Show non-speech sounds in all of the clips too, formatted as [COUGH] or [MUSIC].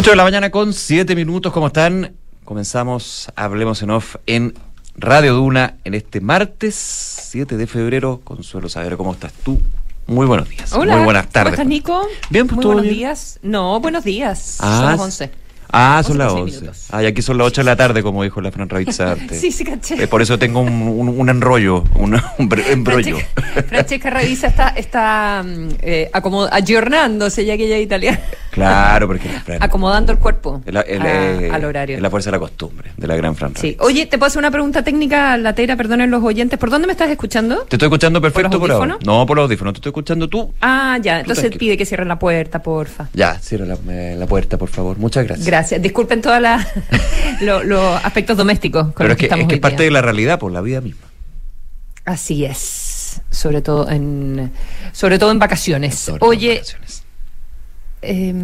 8 de la mañana con 7 minutos, ¿cómo están? Comenzamos Hablemos en Off en Radio Duna en este martes 7 de febrero. Consuelo Saber, ¿cómo estás tú? Muy buenos días. Hola. Muy buenas tardes. ¿Cómo estás, Nico? Bien, pues Muy buenos bien. días. No, buenos días. Ah, Son las sí. 11. Ah, son 11 las con seis 11. minutos. Ah, y aquí son las 8 de la tarde, como dijo la Fran Ravizarte. [LAUGHS] Sí, sí, caché. Eh, por eso tengo un, un, un enrollo, un, un embrollo. Francesca, [LAUGHS] Francesca Revisa está, está mm, eh, ayornándose, ya que ella es italiana, Claro, porque [LAUGHS] Fran- acomodando el cuerpo el, a- al horario. es la fuerza de la costumbre, de la gran Fran Sí. Ravizza. Oye, ¿te puedo hacer una pregunta técnica latera? Perdonen los oyentes. ¿Por dónde me estás escuchando? Te estoy escuchando perfecto los por ahora. audífonos? No, por los audífonos, te estoy escuchando tú. Ah, ya. Entonces tranquilo. pide que cierren la puerta, porfa. Ya, cierra la, eh, la puerta, por favor. Muchas gracias. Gracias. Disculpen todos [LAUGHS] los aspectos domésticos con Pero los es que, estamos es que es parte de la realidad, por la vida misma. Así es. Sobre todo en, sobre todo en vacaciones. Sobre todo en Oye, vacaciones. Eh,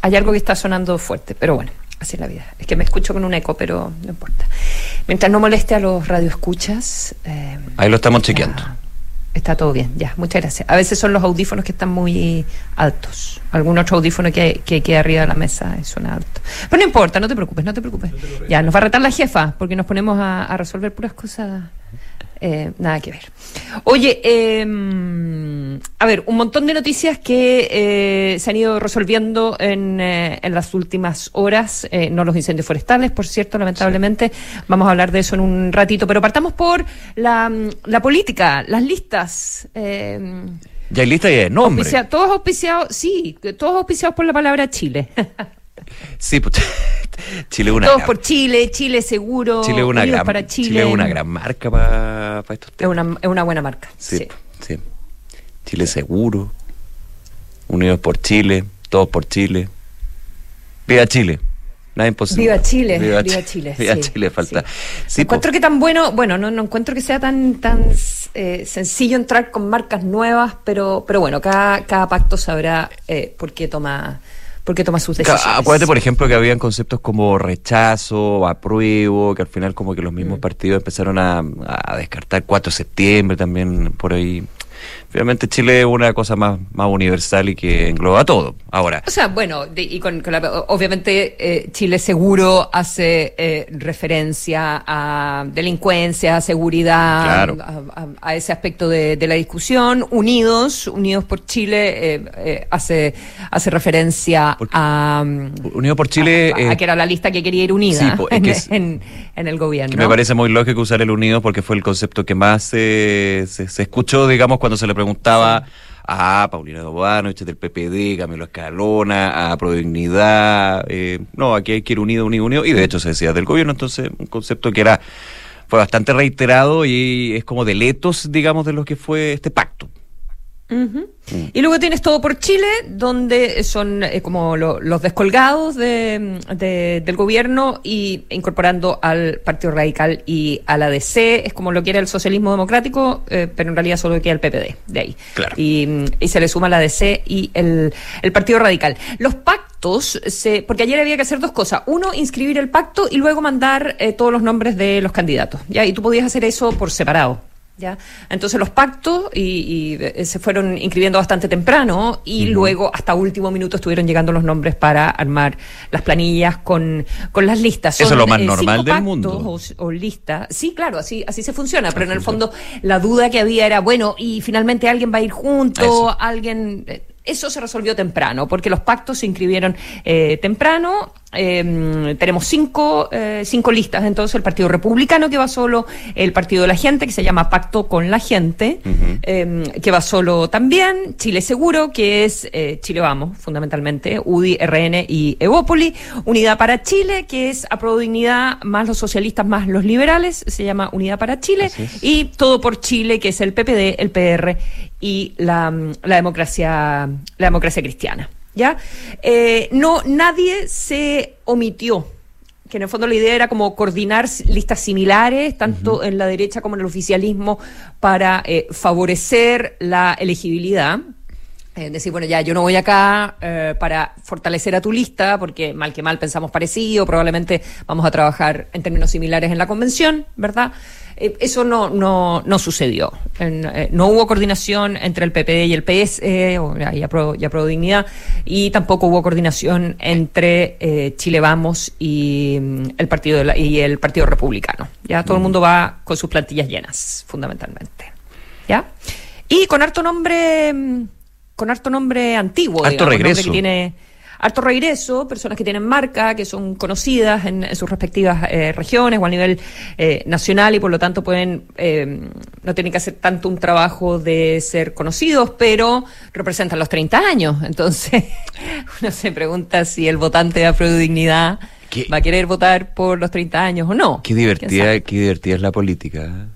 hay algo que está sonando fuerte, pero bueno, así es la vida. Es que me escucho con un eco, pero no importa. Mientras no moleste a los radioescuchas. eh, Ahí lo estamos chequeando. Está todo bien, ya, muchas gracias. A veces son los audífonos que están muy altos. Algún otro audífono que, que queda arriba de la mesa y suena alto. Pero no importa, no te preocupes, no te preocupes. Ya, nos va a retar la jefa porque nos ponemos a, a resolver puras cosas. Eh, nada que ver. Oye, eh, a ver, un montón de noticias que eh, se han ido resolviendo en, eh, en las últimas horas, eh, no los incendios forestales, por cierto, lamentablemente. Vamos a hablar de eso en un ratito, pero partamos por la, la política, las listas. eh, Ya hay lista y de nombre. auspicia- todos auspiciados, sí, todos auspiciados por la palabra Chile. Sí, pues, Chile es una todos gran, por Chile, Chile seguro, Chile es una gran, para Chile. Chile es una gran marca para estos Es temas. una, es una buena marca. Sí, sí. sí. Chile seguro. Unidos por Chile, todos por Chile. Viva Chile. Nada imposible. Viva Chile, viva, Chi- Chile. [LAUGHS] Viva sí, Chile, falta. sí. Encuentro que tan bueno, bueno, no, no encuentro que sea tan tan eh, sencillo entrar con marcas nuevas, pero pero bueno, cada, cada pacto sabrá eh, por qué toma por qué toma sus decisiones. Acuérdate, por ejemplo, que habían conceptos como rechazo, apruebo, que al final como que los Mm. mismos partidos empezaron a, a descartar 4 de septiembre también por ahí. Finalmente Chile es una cosa más, más universal y que engloba todo. Ahora, O sea, bueno, de- y con, con la- obviamente eh, Chile seguro hace eh, referencia a delincuencia, a seguridad, Claro. a, a- a ese aspecto de, de la discusión. Unidos, Unidos por Chile, eh, eh, hace, hace referencia a, mm, Unido por Chile... a, a eh, que era la lista que quería ir unida Sí, po, es [LAUGHS] en, que es- en- en el gobierno. Que me parece muy lógico usar el unido porque fue el concepto que más eh, se, se escuchó, digamos, cuando se le preguntaba a Paulina Dobanovich del PPD, Camilo Escalona, a Prodignidad. Eh, no, aquí hay que ir unido, unido, unido. Y de hecho se decía del gobierno, entonces un concepto que era fue bastante reiterado y es como de letos, digamos, de lo que fue este pacto. Mm. Y luego tienes todo por Chile, donde son eh, como lo- los descolgados de, de- del gobierno y incorporando al Partido Radical y a la DC. Es como lo quiere el socialismo democrático, eh, pero en realidad solo queda el PPD de ahí. Claro. Y, y se le suma la DC y el, el Partido Radical. Los pactos, se, porque ayer había que hacer dos cosas. Uno, inscribir el pacto y luego mandar eh, todos los nombres de los candidatos. ¿ya? Y tú podías hacer eso por separado. ¿Ya? Entonces los pactos y, y, eh, se fueron inscribiendo bastante temprano y luego hasta último minuto estuvieron llegando los nombres para armar las planillas con, con las listas. Eso es lo más eh, normal del mundo. O, o listas. Sí, claro, así, así se funciona, pero en el fondo la duda que había era, bueno, y finalmente alguien va a ir junto, Eso. alguien... eh, Eso se resolvió temprano, porque los pactos se inscribieron eh, temprano. Eh, tenemos cinco, eh, cinco listas, entonces el Partido Republicano que va solo, el Partido de la Gente que se llama Pacto con la Gente, eh, que va solo también, Chile Seguro, que es eh, Chile Vamos, fundamentalmente, UDI, RN y Evópoli, Unidad para Chile, que es Apruebo Dignidad, más los socialistas, más los liberales, se llama Unidad para Chile, y Todo por Chile, que es el PPD, el PR y la, la democracia, la democracia cristiana. ¿Ya? Eh, no, nadie se omitió. Que en el fondo la idea era como coordinar listas similares, tanto en la derecha como en el oficialismo, para eh, favorecer la elegibilidad. Eh, decir, bueno, ya yo no voy acá eh, para fortalecer a tu lista, porque mal que mal pensamos parecido, probablemente vamos a trabajar en términos similares en la convención, ¿verdad? Eh, eso no, no, no sucedió. Eh, no hubo coordinación entre el PPD y el PS, y Apro, Dignidad, y tampoco hubo coordinación entre Chile Vamos y mm, el partido y el Partido Republicano. Ya todo el mm. mundo va con sus plantillas llenas, fundamentalmente. ¿Ya? Y con harto nombre, mm, con harto nombre antiguo, harto regreso. que tiene harto regreso, personas que tienen marca, que son conocidas en, sus respectivas eh, regiones o a nivel eh, nacional y por lo tanto pueden, eh, no tienen que hacer tanto un trabajo de ser conocidos, pero representan los 30 años. [LAUGHS] Entonces, uno se pregunta si el votante de Afrodignidad va a querer votar por los 30 años o no. Qué divertida, qué divertida es la política.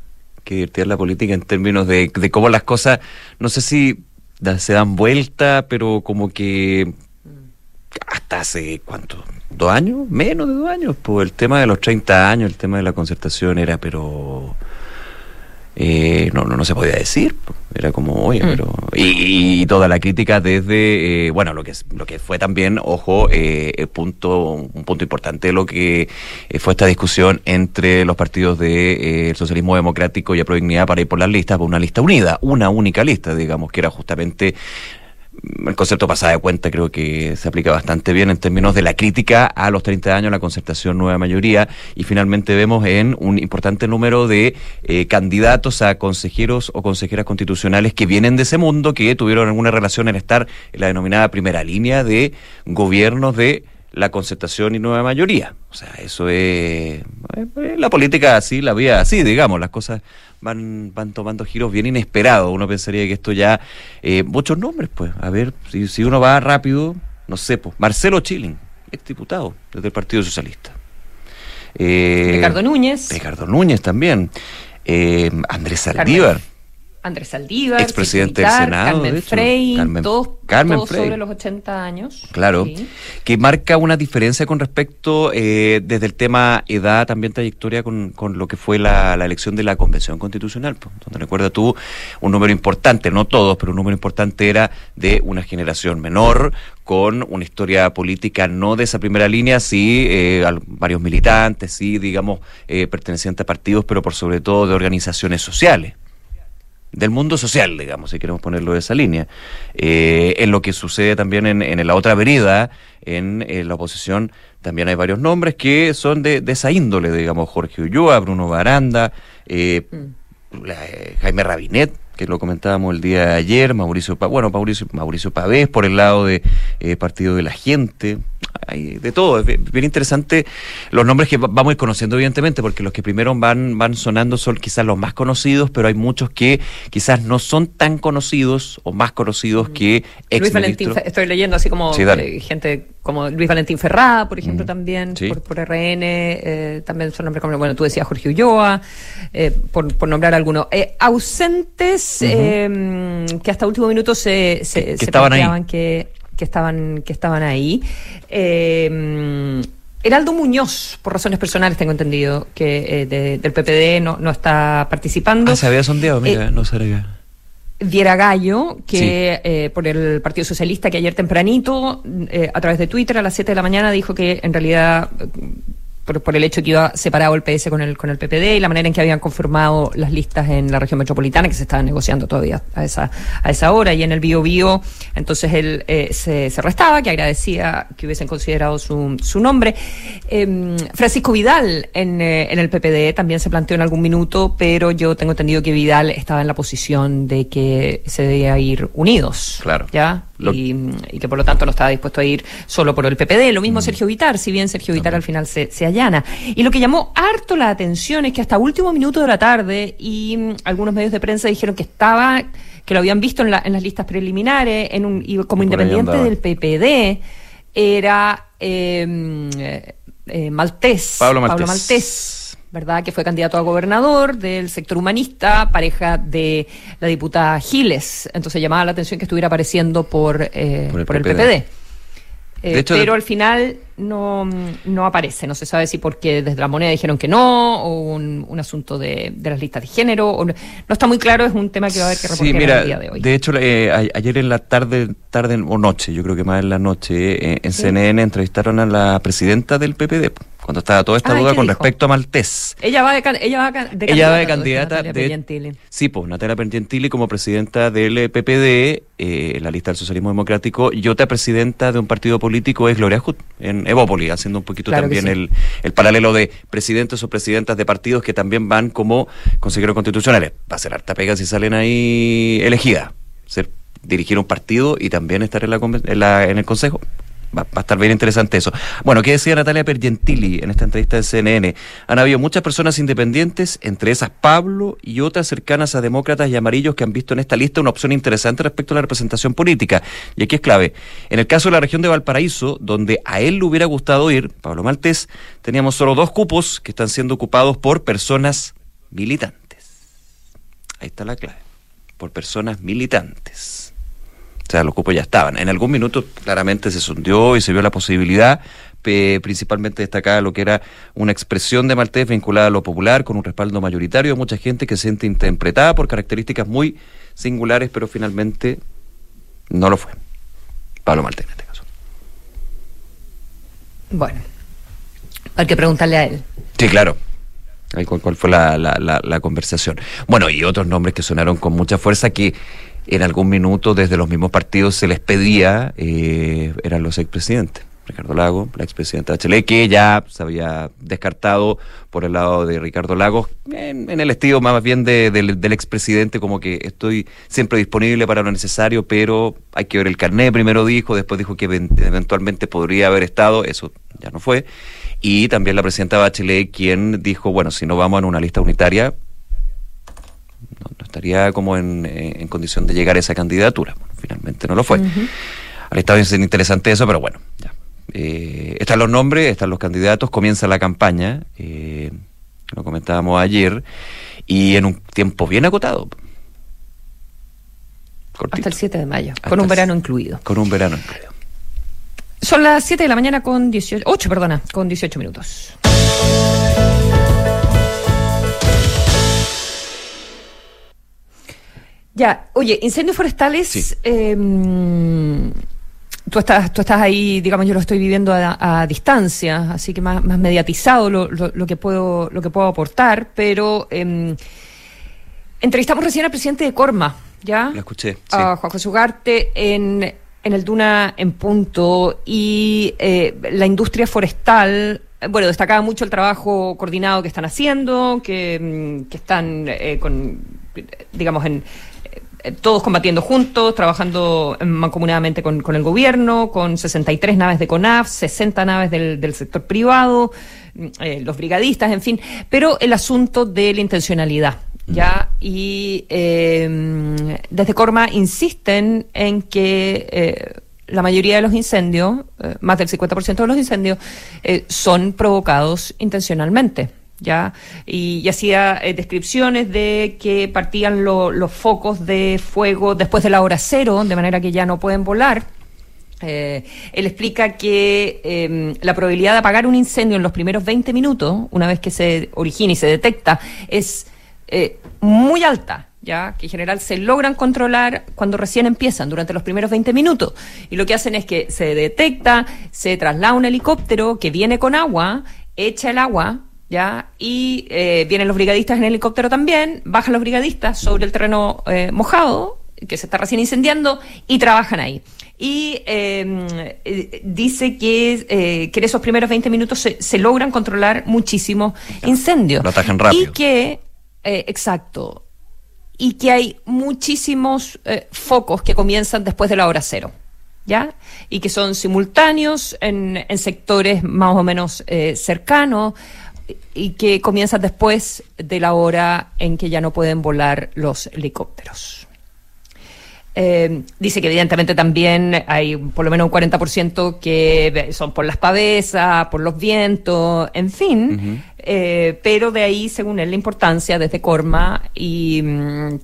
Qué divertida es la política en términos de, de cómo las cosas, no sé si se dan vuelta, pero como que hasta hace cuánto, dos años, menos de dos años, pues el tema de los 30 años, el tema de la concertación era, pero eh, no, no, no se podía decir, era como, oye, mm. pero... Y, toda la crítica desde, eh, bueno, lo que, lo que fue también, ojo, eh, punto, un punto importante de lo que eh, fue esta discusión entre los partidos del socialismo democrático y a Prodignidad para ir por las listas, por una lista unida, una única lista, digamos, que era justamente el concepto pasada de cuenta creo que se aplica bastante bien en términos de la crítica a los 30 años, la concertación nueva mayoría, y finalmente vemos en un importante número de eh, candidatos a consejeros o consejeras constitucionales que vienen de ese mundo, que tuvieron alguna relación en estar en la denominada primera línea de gobiernos de la concertación y nueva mayoría. O sea, eso es, la política así, la vía así, digamos, las cosas van, van tomando giros bien inesperados. Uno pensaría que esto ya, eh, muchos nombres, pues, a ver, si, si uno va rápido, no sé, pues, Marcelo Chilling, ex diputado desde el Partido Socialista. Eh, Ricardo Núñez. Ricardo Núñez también. Eh, Andrés Saldívar. Andrés Saldívar, expresidente del Senado, Carmen Frey, todos, sobre los 80 años. Claro, que marca una diferencia con respecto eh, desde el tema edad, también trayectoria con, con lo que fue la, la elección de la Convención Constitucional, donde recuerda tú un número importante, no todos, pero un número importante era de una generación menor, con una historia política no de esa primera línea, sí, eh, varios militantes, sí, digamos, eh, pertenecientes a partidos, pero por sobre todo de organizaciones sociales del mundo social, digamos, si queremos ponerlo de esa línea. Eh, en lo que sucede también en, en la otra vereda, en, la oposición, también hay varios nombres que son de, esa índole, digamos, Jorge Ulloa, Bruno Baranda, eh, mm. eh, Jaime Rabinet, que lo comentábamos el día de ayer, Mauricio, bueno, Mauricio, Mauricio Pavés por el lado de Partido de la Gente, hay de todo. Es bien interesante los nombres que vamos a ir conociendo, evidentemente, porque los que primero van, van sonando son quizás los más conocidos, pero hay muchos que quizás no son tan conocidos o más conocidos mm. que ex Luis Valentín, estoy leyendo así como eh, gente como Luis Valentín Ferrada, por ejemplo, mm. también, por, RN, eh, también son nombres como, bueno, tú decías Jorge Ulloa, eh, por, por, nombrar algunos. ausentes que hasta último minuto se, se, se que que estaban, que estaban ahí. Eh, Heraldo Muñoz, por razones personales tengo entendido, que eh, del PPD no, no está participando. Ah, se había sondeado, mira, eh, no sabía. Viera Gallo, que por el Partido Socialista, que ayer tempranito, a través de Twitter a las 7 de la mañana, dijo que en realidad por, el hecho que iba separado el PS con el, con el PPD y la manera en que habían conformado las listas en la región metropolitana, que se estaban negociando todavía a esa, a esa hora, y en el Bio Bio, entonces él eh, se, se, restaba, que agradecía que hubiesen considerado su, su nombre. Em, Francisco Vidal en, eh, en el PPD también se planteó en algún minuto, pero yo tengo entendido que Vidal estaba en la posición de que se debía ir unidos. Claro. ¿Ya? Y, que por lo tanto no estaba dispuesto a ir solo por el PPD. Lo mismo mm. Sergio Vitar, si bien Sergio Vitar al final se, se allana. Y lo que llamó harto la atención es que hasta último minuto de la tarde y mm, algunos medios de prensa dijeron que estaba, que lo habían visto en, la, en las listas preliminares, en un, y como independiente del PPD, era eh, eh, Maltés. Pablo Maltés ¿verdad? Que fue candidato a gobernador del sector humanista, pareja de la diputada Giles. Entonces llamaba la atención que estuviera apareciendo por, eh, por, el, PPD. Eh, pero al final no, no aparece. No se sabe si porque desde la moneda dijeron que no, o un, asunto de, las listas de género. O no, está muy claro, es un tema que va a haber que reportar el día de hoy. De hecho, eh, ayer en la tarde, tarde o noche, yo creo que más en la noche, en CNN entrevistaron a la presidenta del PPD, cuando estaba toda esta Ay, duda ¿qué con dijo? respecto a Maltés. Ella va de, can- ella va de Ella va de candidata, candidata Natalia de, Pergentili. sí, pues Natalia Pergentili como presidenta del PPD, eh, la lista del socialismo democrático, y otra presidenta de un partido político es Gloria Hood, en Evópoli, haciendo un poquito Claro también sí. el, el paralelo de presidentes o presidentas de partidos que también van como consejeros constitucionales. Va a ser harta pega si salen ahí elegidas. Ser, dirigir un partido y también estar en, la, en, la- en el consejo. Va, a estar bien interesante eso. Bueno, ¿qué decía Natalia Pergentili en esta entrevista de CNN? Han habido muchas personas independientes, entre esas Pablo y otras cercanas a demócratas y amarillos que han visto en esta lista una opción interesante respecto a la representación política. Y aquí es clave. En el caso de la región de Valparaíso, donde a él le hubiera gustado ir, Pablo Maltés, teníamos solo dos cupos que están siendo ocupados por personas militantes. Ahí está la clave. Por personas militantes. O sea, los cupos ya estaban. En algún minuto claramente se sondeó y se vio la posibilidad, principalmente destacada lo que era una expresión de Maltés vinculada a lo popular, con un respaldo mayoritario de mucha gente que se siente interpretada por características muy singulares, pero finalmente no lo fue. Pablo Maltés en este caso. Bueno, hay que preguntarle a él. Sí, claro. Cuál, cuál fue la, la, la, la conversación. Bueno, y otros nombres que sonaron con mucha fuerza que en algún minuto desde los mismos partidos se les pedía, eh, eran los expresidentes. Ricardo Lago, la expresidenta Bachelet, que ya se había descartado por el lado de Ricardo Lagos, en, el estilo más bien de- del, del expresidente, como que estoy siempre disponible para lo necesario, pero hay que ver el carnet, primero dijo, después dijo que even- eventualmente podría haber estado, eso ya no fue. Y también la presidenta Bachelet, quien dijo, bueno, si no vamos en una lista unitaria, no, no estaría como en, eh, en condición de llegar a esa candidatura. Bueno, finalmente no lo fue. Al estado es interesante eso, pero bueno, ya. Eh, están los nombres, están los candidatos, comienza la campaña, eh, lo comentábamos ayer, y en un tiempo bien acotado. Cortito. Hasta el 7 de mayo, Hasta con un verano incluido. Con un verano incluido. Son las 7 de la mañana con 18, 8, perdona, con 18 minutos. Ya, oye, incendios forestales, Sí. eh, tú, estás, tú estás ahí, digamos, yo lo estoy viviendo a, a distancia, así que más, más mediatizado lo, lo- lo que puedo, lo que puedo aportar, pero eh, entrevistamos recién al presidente de Corma, ¿ya? Lo escuché, sí. a Juan José Ugarte en, en el Duna en punto y eh, la industria forestal. Bueno, destacaba mucho el trabajo coordinado que están haciendo, que, que están eh, con, digamos, en todos combatiendo juntos, trabajando eh, mancomunadamente con, con el gobierno, con 63 naves de CONAF, 60 naves del, del sector privado, mm, eh, los brigadistas, en fin, pero el asunto de la intencionalidad. ¿Ya? Y eh, desde Corma insisten en que eh, la mayoría de los incendios, eh, más del 50% de los incendios, eh, son provocados intencionalmente. ¿Ya? Y, hacía eh, descripciones de que partían lo- los focos de fuego después de la hora cero, de manera que ya no pueden volar. Eh, él explica que eh, la probabilidad de apagar un incendio en los primeros 20 minutos, una vez que se origina y se detecta, es eh, muy alta, ya que en general se logran controlar cuando recién empiezan, durante los primeros 20 minutos. Y lo que hacen es que se detecta, se traslada un helicóptero que viene con agua, echa el agua, ¿ya? Y eh, vienen los brigadistas en el helicóptero también, bajan los brigadistas sobre el terreno eh, mojado, que se está recién incendiando, y trabajan ahí. Y eh, eh, dice que, eh, que en esos primeros 20 minutos se, se logran controlar muchísimos incendios. lo atajan rápido. Y que, exacto, y que hay muchísimos focos que comienzan después de la hora cero. ¿Ya? Y que son simultáneos en, en sectores más o menos eh, cercanos y que comienzan después de la hora en que ya no pueden volar los helicópteros. Eh, dice que evidentemente también hay por lo menos un 40% que son por las pavesas, por los vientos, en fin, eh, pero de ahí, según él, la importancia desde Corma y, mm,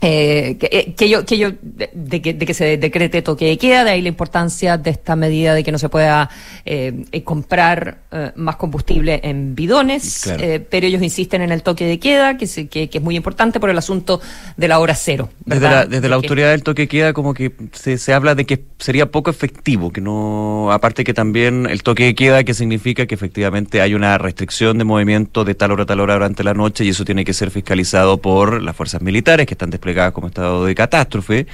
eh, eh, que, yo, que yo de, que, de, que, se decrete toque de queda, de ahí la importancia de esta medida de que no se pueda eh, comprar más combustible en bidones, pero ellos insisten en el toque de queda, que, que, es muy importante por el asunto de la hora cero. Desde la, desde la autoridad del toque de queda como que se, se habla de que sería poco efectivo, que no, aparte que también el toque de queda que significa que efectivamente hay una restricción de movimiento de tal hora a tal hora durante la noche y eso tiene que ser fiscalizado por las fuerzas militares que están desplegadas como estado de catástrofe,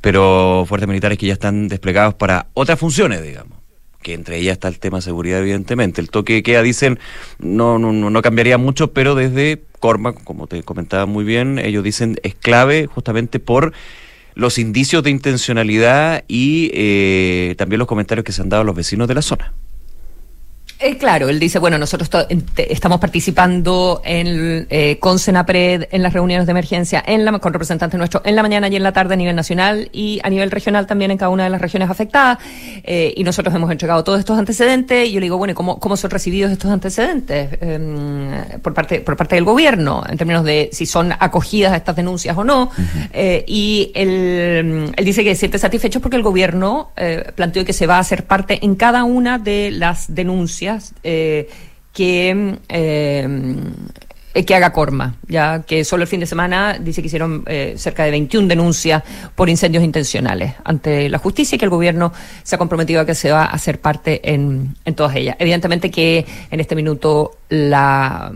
pero fuerzas militares que ya están desplegados para otras funciones, digamos que entre ellas está el tema de seguridad, evidentemente. El toque de queda, dicen, no, no, no cambiaría mucho, pero desde Corma, como te comentaba muy bien, ellos dicen es clave justamente por los indicios de intencionalidad y eh, también los comentarios que se han dado a los vecinos de la zona. Eh, claro, él dice, bueno, nosotros estamos participando en, eh, con Senapred en las reuniones de emergencia en la, con representantes nuestros en la mañana y en la tarde a nivel nacional y a nivel regional también en cada una de las regiones afectadas. Eh, y nosotros hemos entregado todos estos antecedentes y yo le digo, bueno, ¿cómo, cómo son recibidos estos antecedentes em, por, parte, por parte del gobierno en términos de si son acogidas a estas denuncias o no? Eh, y él, él dice que se siente satisfecho porque el gobierno eh, planteó que se va a hacer parte en cada una de las denuncias eh, que, eh, que haga Corma, ya que solo el fin de semana dice que hicieron eh, cerca de 21 denuncias por incendios intencionales ante la justicia y que el gobierno se ha comprometido a que se va a hacer parte en, en todas ellas. Evidentemente que en este minuto la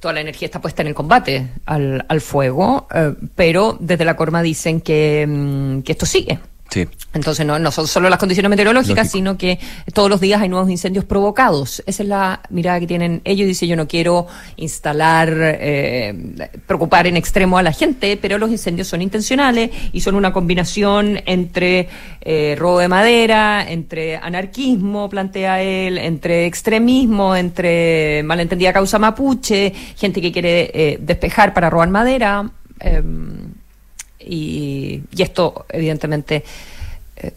toda la energía está puesta en el combate al, fuego, pero desde la Corma dicen que, mm, que esto sigue. Sí. Entonces no, no son solo las condiciones meteorológicas, sino que todos los días hay nuevos incendios provocados. Esa es la mirada que tienen ellos. Dice, yo no quiero instalar, eh, preocupar en extremo a la gente, pero los incendios son intencionales y son una combinación entre eh, robo de madera, entre anarquismo, plantea él, entre extremismo, entre malentendida causa mapuche, gente que quiere eh, despejar para robar madera. Em, y, esto evidentemente eh,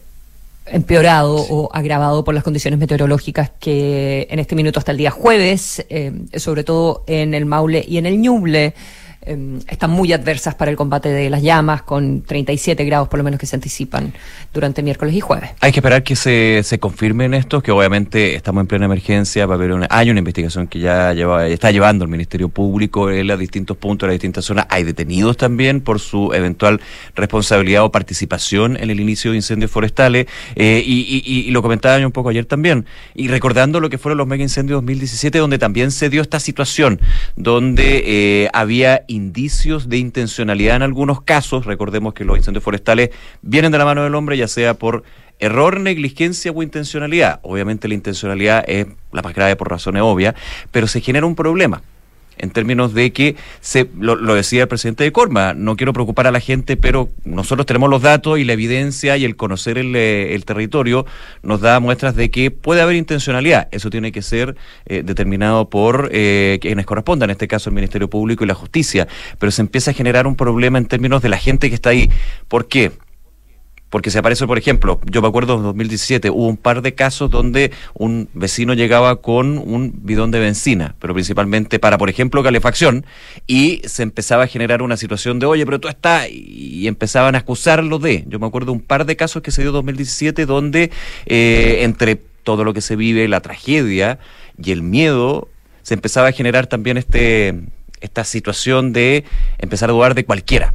empeorado o agravado por las condiciones meteorológicas que en este minuto hasta el día jueves, eh, sobre todo en el Maule y en el Ñuble, Em, están muy adversas para el combate de las llamas, con 37 grados por lo menos que se anticipan durante miércoles y jueves. Hay que esperar que se, se confirmen estos, que obviamente estamos en plena emergencia, va a haber una, hay una investigación que ya lleva, está llevando el Ministerio Público en los distintos puntos, en las distintas zonas. Hay detenidos también por su eventual responsabilidad o participación en el inicio de incendios forestales. Eh, y, y, lo comentaba yo un poco ayer también. Y recordando lo que fueron los mega incendios 2017, donde también se dio esta situación, donde eh, había indicios de intencionalidad en algunos casos. Recordemos que los incendios forestales vienen de la mano del hombre, ya sea por error, negligencia o intencionalidad. Obviamente la intencionalidad es la más grave por razones obvias, pero se genera un problema en términos de que, se, lo, decía el presidente de Corma, no quiero preocupar a la gente, pero nosotros tenemos los datos y la evidencia y el conocer el, eh, territorio nos da muestras de que puede haber intencionalidad. Eso tiene que ser eh, determinado por eh, quienes correspondan, en este caso el Ministerio Público y la Justicia, pero se empieza a generar un problema en términos de la gente que está ahí. ¿Por qué? Porque se aparece, por ejemplo, yo me acuerdo en 2017 hubo un par de casos donde un vecino llegaba con un bidón de benzina, pero principalmente para, por ejemplo, calefacción, y se empezaba a generar una situación de, oye, pero tú estás, y empezaban a acusarlo de. Yo me acuerdo un par de casos que se dio en 2017 donde eh, entre todo lo que se vive, la tragedia y el miedo, se empezaba a generar también este esta situación de empezar a dudar de cualquiera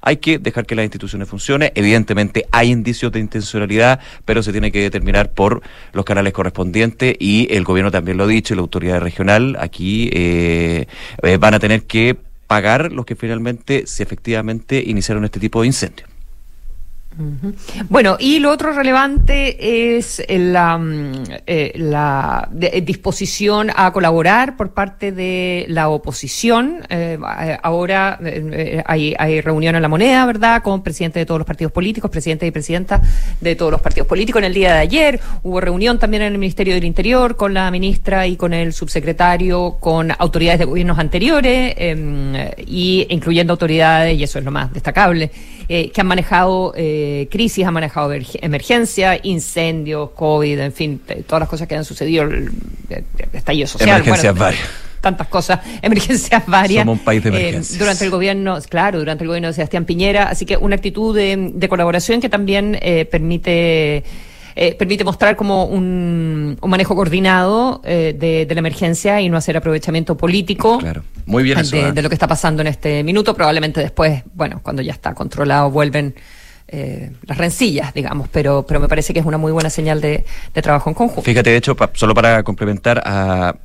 hay que dejar que las instituciones funcionen. Evidentemente hay indicios de intencionalidad, pero se tiene que determinar por los canales correspondientes y el gobierno también lo ha dicho y la autoridad regional aquí eh, eh, van a tener que pagar los que finalmente, si efectivamente iniciaron este tipo de incendios. Bueno, y lo otro relevante es la, mm, eh, la eh, disposición a colaborar por parte de la oposición. Eh, ahora hay, hay, reunión en la moneda, ¿verdad?, con presidentes de todos los partidos políticos, presidentes y presidentas de todos los partidos políticos. En el día de ayer hubo reunión también en el Ministerio del Interior con la ministra y con el subsecretario, con autoridades de gobiernos anteriores, em, y incluyendo autoridades, y eso es lo más destacable, que han manejado crisis, ha manejado emergencia, incendios, COVID, en fin, todas las cosas que han sucedido, el, estallido social. Emergencias varias. tantas cosas, [LAUGHS] emergencias varias. Somos un país de emergencias. durante el gobierno, claro, durante el gobierno de Sebastián Piñera, así que una actitud de, colaboración que también permite eh, permite mostrar como un, manejo coordinado eh, de, la emergencia y no hacer aprovechamiento político. Claro, muy bien de, ¿eh? de, lo que está pasando en este minuto. Probablemente después, bueno, cuando ya está controlado, vuelven las rencillas, digamos, pero, pero me parece que es una muy buena señal de, de trabajo en conjunto. Fíjate, de hecho, solo para complementar a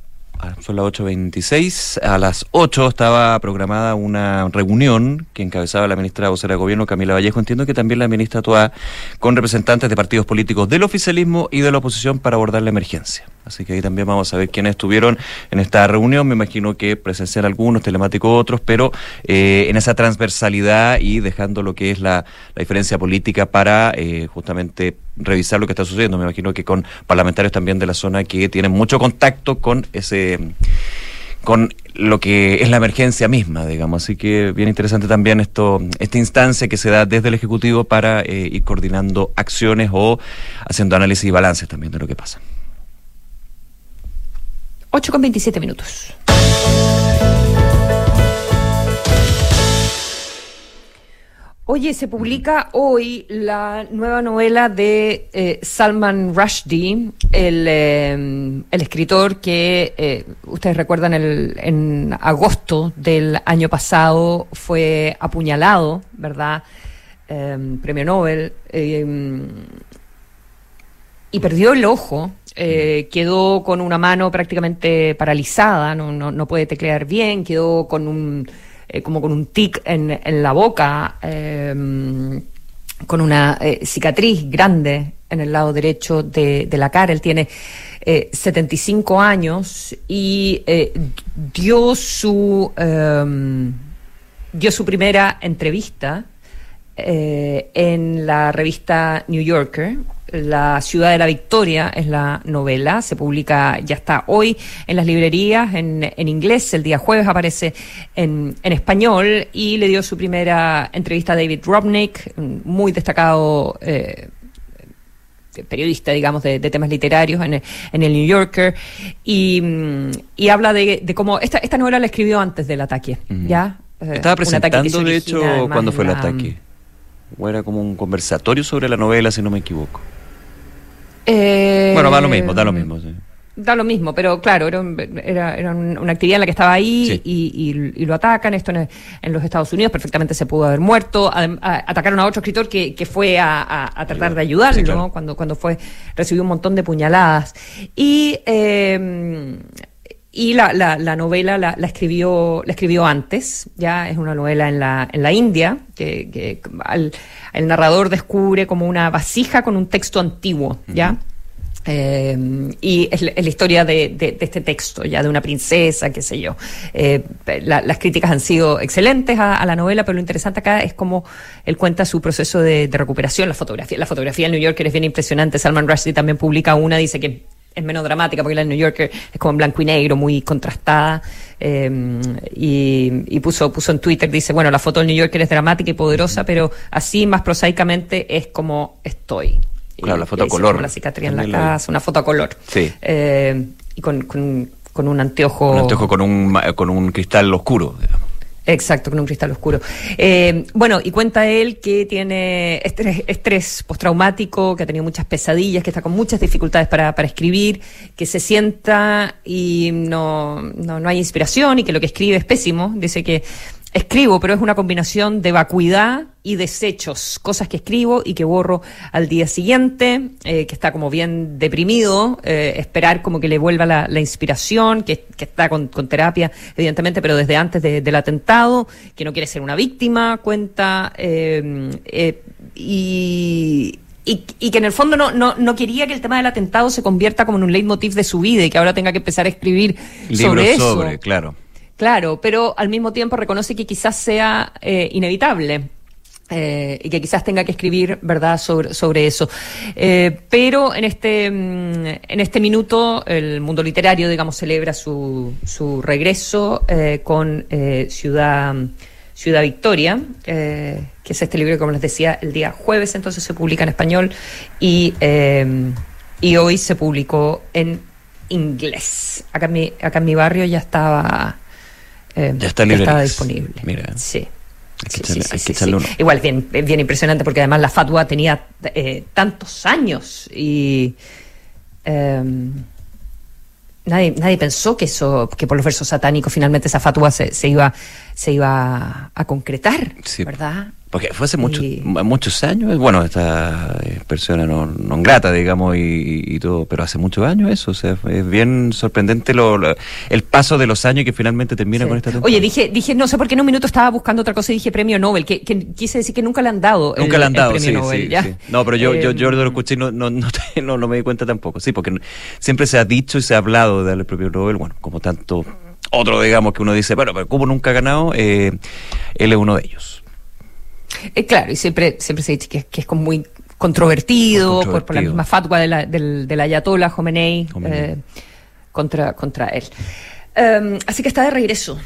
son las 8.26. A las 8 estaba programada una reunión que encabezaba la ministra vocera de Gobierno, Camila Vallejo. Entiendo que también la ministra Toa, con representantes de partidos políticos del oficialismo y de la oposición para abordar la emergencia. Así que ahí también vamos a ver quiénes estuvieron en esta reunión. Me imagino que presenciar algunos, telemáticos otros, pero eh, en esa transversalidad y dejando lo que es la, diferencia política para eh, justamente revisar lo que está sucediendo. Me imagino que con parlamentarios también de la zona que tienen mucho contacto con ese con lo que es la emergencia misma, digamos. Así que bien interesante también esto, esta instancia que se da desde el Ejecutivo para eh, ir coordinando acciones o haciendo análisis y balances también de lo que pasa. 8 con 27 minutos. Oye, se publica hoy la nueva novela de eh, Salman Rushdie, el, eh, el escritor que eh, ustedes recuerdan el, en agosto del año pasado fue apuñalado, ¿verdad? premio Nobel. y perdió el ojo, quedó con una mano prácticamente paralizada, no, no, no puede teclear bien, quedó con un eh, como con un tic en, en la boca, em, con una eh, cicatriz grande en el lado derecho de, de la cara. Él tiene 75 eh, años y dio su em, dio su primera entrevista en la revista New Yorker la ciudad de la victoria es la novela, se publica, ya está hoy en las librerías en, en inglés, el día jueves aparece en, en, español y le dio su primera entrevista a David Robnick, muy destacado eh, periodista, digamos, de, temas literarios en el, en el New Yorker, y, y habla de, de, cómo esta, esta novela la escribió antes del ataque, ¿ya? Eh, Estaba presentando, de hecho, cuando fue el ataque. O era como un conversatorio sobre la novela, si no me equivoco. Eh, bueno, da lo mismo, da lo mismo. Da lo mismo, pero claro, era, era, una actividad en la que estaba ahí y, lo atacan. Esto en, los Estados Unidos perfectamente se pudo haber muerto. atacaron a otro escritor que, fue a, tratar de ayudarlo, cuando, cuando fue recibió un montón de puñaladas. Y eh, y la, la, novela la, escribió la escribió antes ya es una novela en la en la India que, que el narrador descubre como una vasija con un texto antiguo ya eh, y es, la historia de, de, este texto, ya de una princesa, qué sé yo. Eh, las críticas han sido excelentes a, la novela, pero lo interesante acá es cómo él cuenta su proceso de, recuperación, la fotografía. La fotografía en New Yorker es bien impresionante. Salman Rushdie también publica una, dice que es menos dramática porque la de New Yorker es como en blanco y negro, muy contrastada. Eh, y, puso, puso en Twitter, dice, bueno, la foto del New Yorker es dramática y poderosa, pero así más prosaicamente es como estoy. Claro, la foto a color. la cicatriz en la casa, una foto a color. Sí. Eh, y con, con, con, un anteojo. Un anteojo con un, con un cristal oscuro, digamos. Exacto, con un cristal oscuro. Eh, bueno, y cuenta él que tiene estrés, estrés, postraumático, que ha tenido muchas pesadillas, que está con muchas dificultades para, para escribir, que se sienta y no, no, no hay inspiración y que lo que escribe es pésimo. Dice que Escribo, pero es una combinación de vacuidad y desechos, cosas que escribo y que borro al día siguiente, eh, que está como bien deprimido, eh, esperar como que le vuelva la, inspiración, que, está con, terapia, evidentemente, pero desde antes del atentado, que no quiere ser una víctima, cuenta, eh, y, y, que en el fondo no, no, no, quería que el tema del atentado se convierta como en un leitmotiv de su vida y que ahora tenga que empezar a escribir sobre eso. sobre, claro. Claro, pero al mismo tiempo reconoce que quizás sea eh, inevitable. Eh, y que quizás tenga que escribir verdad sobre, sobre eso eh, pero en este mm, en este minuto el mundo literario digamos celebra su, su regreso con Ciudad Ciudad Victoria que es este libro que como les decía el día jueves entonces se publica en español y y hoy se publicó en inglés. Acá en mi, acá en mi barrio ya estaba, eh, Ya está libre estaba disponible. Mira. Sí. Hay que Sí, echarle- sí, hay sí, que sí, echarle sí. uno. Igual, bien, bien impresionante porque además la fatwa tenía eh, tantos años y em, nadie, nadie pensó que eso, que por los versos satánicos finalmente esa fatwa se, se iba, se iba a concretar, Sí. ¿verdad? Porque fue hace mucho- Y- muchos años, bueno, esta eh, persona no, no grata, digamos, y, y todo, pero hace muchos años eso, o sea, es bien sorprendente lo, lo- el paso de los años que finalmente termina Sí. con esta temporada. Oye, dije, dije, no sé por qué en un minuto estaba buscando otra cosa y dije premio Nobel, que, que quise decir que nunca le han dado. el- Nunca le han el dado, premio sí, Nobel, sí, ¿ya? sí. No, pero yo, yo, Eh, yo lo escuché y no, no, [LAUGHS] no, no me di cuenta tampoco. Sí, porque siempre se ha dicho y se ha hablado de darle el premio Nobel, bueno, como tanto otro, digamos, que uno dice, bueno, pero como nunca ha ganado, eh, él es uno de ellos. Eh, claro, y siempre, siempre se dice que, que es como muy controvertido, Por, por la misma fatwa de la, del, del ayatollah Khomeini, Khomeini. eh, contra, contra él. Em, así que está de regreso.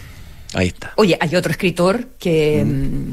Ahí está. Oye, hay otro escritor que, mm,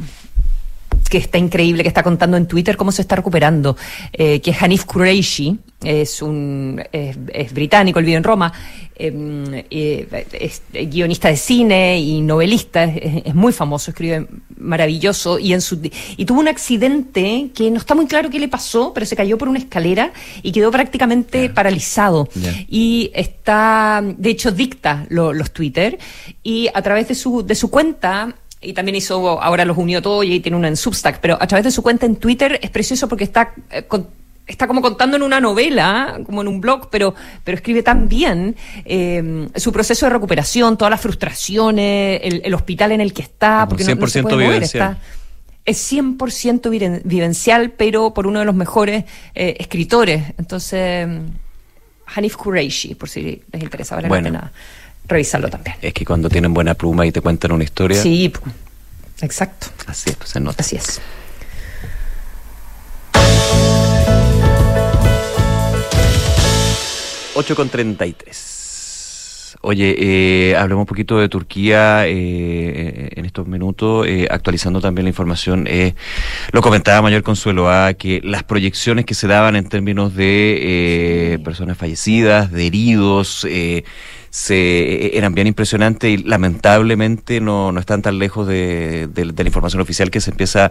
que está increíble, que está contando en Twitter cómo se está recuperando, eh, que es Hanif Kureishi, es un es, es británico, él vive en Roma, eh, eh, es guionista de cine y novelista, es, es muy famoso, escribe maravilloso y en su y tuvo un accidente que no está muy claro qué le pasó, pero se cayó por una escalera y quedó prácticamente paralizado. Y está, de hecho, dicta lo- los Twitter y a través de su, de su cuenta, y también hizo, ahora los unió todo y tiene una en Substack, pero a través de su cuenta en Twitter es precioso porque está, eh, con- está como contando en una novela, como en un blog, pero, pero escribe tan bien eh, su proceso de recuperación, todas las frustraciones, el, el hospital en el que está, porque no, no se 100% puede mover, vivencial. está, es 100% viven- vivencial, pero por uno de los mejores eh, escritores. Entonces, Hanif Kureishi, por si les interesa, vale Bueno. la pena revisarlo también. Es que cuando tienen buena pluma y te cuentan una historia, Sí, exacto, así es, pues, se nota. así es. Ocho con 33. Oye, eh, hablemos un poquito de Turquía eh, en estos minutos, eh, actualizando también la información. eh, lo comentaba Mayor Consuelo A, que las proyecciones que se daban en términos de personas fallecidas, de heridos, se, eran bien impresionantes y lamentablemente no, no están tan lejos de, de- de la información oficial que se empieza a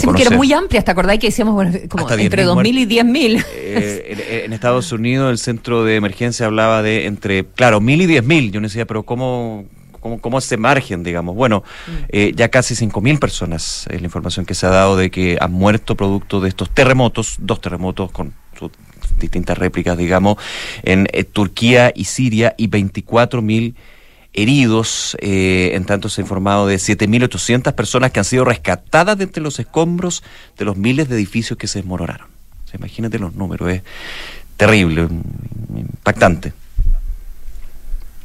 Sí, porque conocer. era muy amplia, ¿te acordáis que decíamos bueno, como Hasta entre 10.000 2.000 y 10.000? Eh, en, en Estados Unidos el centro de emergencia hablaba de entre, claro, mil y diez mil. Yo no decía, pero ¿cómo, cómo, cómo ese margen, digamos? Bueno, eh, ya casi cinco mil personas es la información que se ha dado de que han muerto producto de estos terremotos, dos terremotos con distintas réplicas, digamos, en eh, Turquía y Siria y 24 mil heridos, eh, en tanto se ha informado de 7.800 personas que han sido rescatadas de entre los escombros de los miles de edificios que se desmoronaron. O sea, imagínate los números, es terrible, impactante.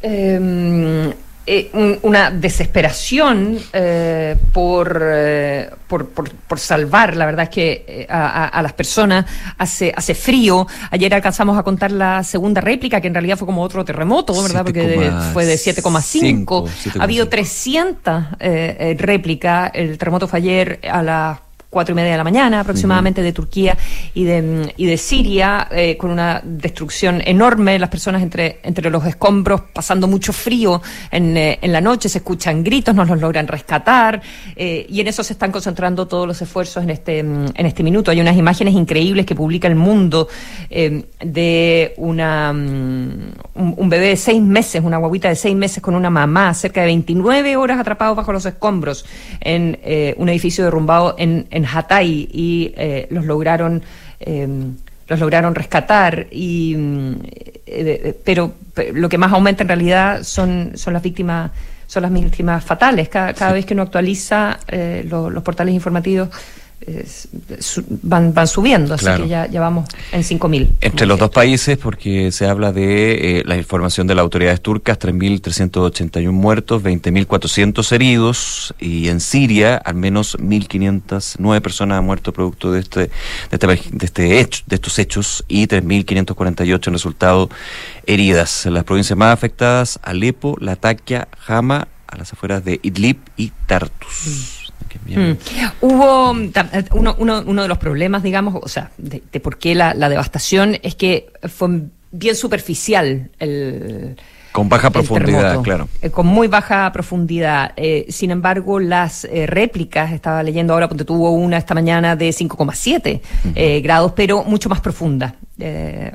Eh, eh, un- una desesperación eh, por, eh, por, por- por salvar, la verdad es que eh, a, las personas hace, hace frío. Ayer alcanzamos a contar la segunda réplica, que en realidad fue como otro terremoto, ¿verdad? Porque de- fue de 7,5. 7,5. Ha habido 300 eh, eh, réplicas. El terremoto fue ayer a las cuatro y media de la mañana aproximadamente de Turquía y de, y de Siria, eh, con una destrucción enorme, las personas entre, entre los escombros, pasando mucho frío en, eh, en la noche, se escuchan gritos, no los logran rescatar, eh, y en eso se están concentrando todos los esfuerzos en este, en este minuto. Hay unas imágenes increíbles que publica el mundo de una, mm, un, bebé de seis meses, una guaguita de seis meses con una mamá, cerca de 29 horas atrapados bajo los escombros en un edificio derrumbado en, en Hatay y eh, los lograron eh, los lograron rescatar y mm, eh, pero, lo que más aumenta en realidad son son las víctimas son las víctimas fatales. Cada, cada vez que uno actualiza eh, lo- los portales informativos van van subiendo así que ya, ya vamos en 5000 Entre los dos países, porque se habla de eh, la información de las autoridades turcas, 3.381 muertos, 20.400 heridos, y en Siria al menos 1.509 personas han muerto producto de este, de este, de este hecho, de estos hechos, y 3.548 en resultado heridas. Las provincias más afectadas, Alepo, Latakia, Hama, a las afueras de Idlib y Tartus. Bien. Mm. Hubo eh, uno, uno, uno de los problemas, digamos, o sea, de, de por qué la, la devastación es que fue en bien superficial el con baja profundidad, claro. Eh, con muy baja profundidad. Eh, sin embargo, las eh, réplicas, estaba leyendo ahora, porque tuvo una esta mañana de 5,7 grados, pero mucho más profunda,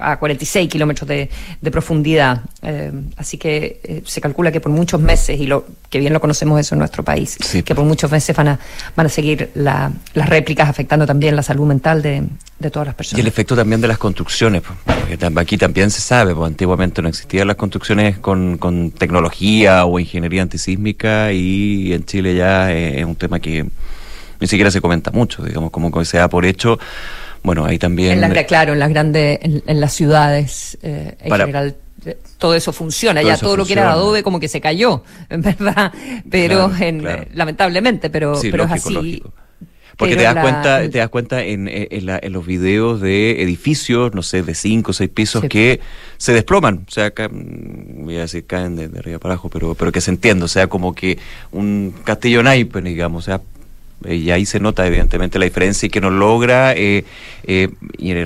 a 46 kilómetros de, profundidad. así que se calcula que por muchos meses, y lo que bien lo conocemos eso en nuestro país, que por muchos meses van a, van a seguir las réplicas afectando también la salud mental de, de todas las personas. Y el efecto también de las construcciones, porque aquí también se sabe, pues antiguamente no existían las construcciones con, con tecnología o ingeniería antisísmica y en Chile ya es un tema que ni siquiera se comenta mucho, digamos, como que se da por hecho. Bueno, ahí también... En claro, en las grandes, en, las ciudades eh, en general eh, todo eso funciona, ya todo lo que era Adobe como que se cayó, [LAUGHS] en verdad, pero en, lamentablemente, pero, pero es así. Porque te das cuenta, te das cuenta en, en, los videos de edificios, no sé, de cinco o seis pisos que se desploman, o sea, voy a decir caen de, arriba para abajo, pero, pero que se entiende, o sea, como que un castillo naipe, digamos, o sea, y ahí se nota evidentemente la diferencia y que no logra eh, eh,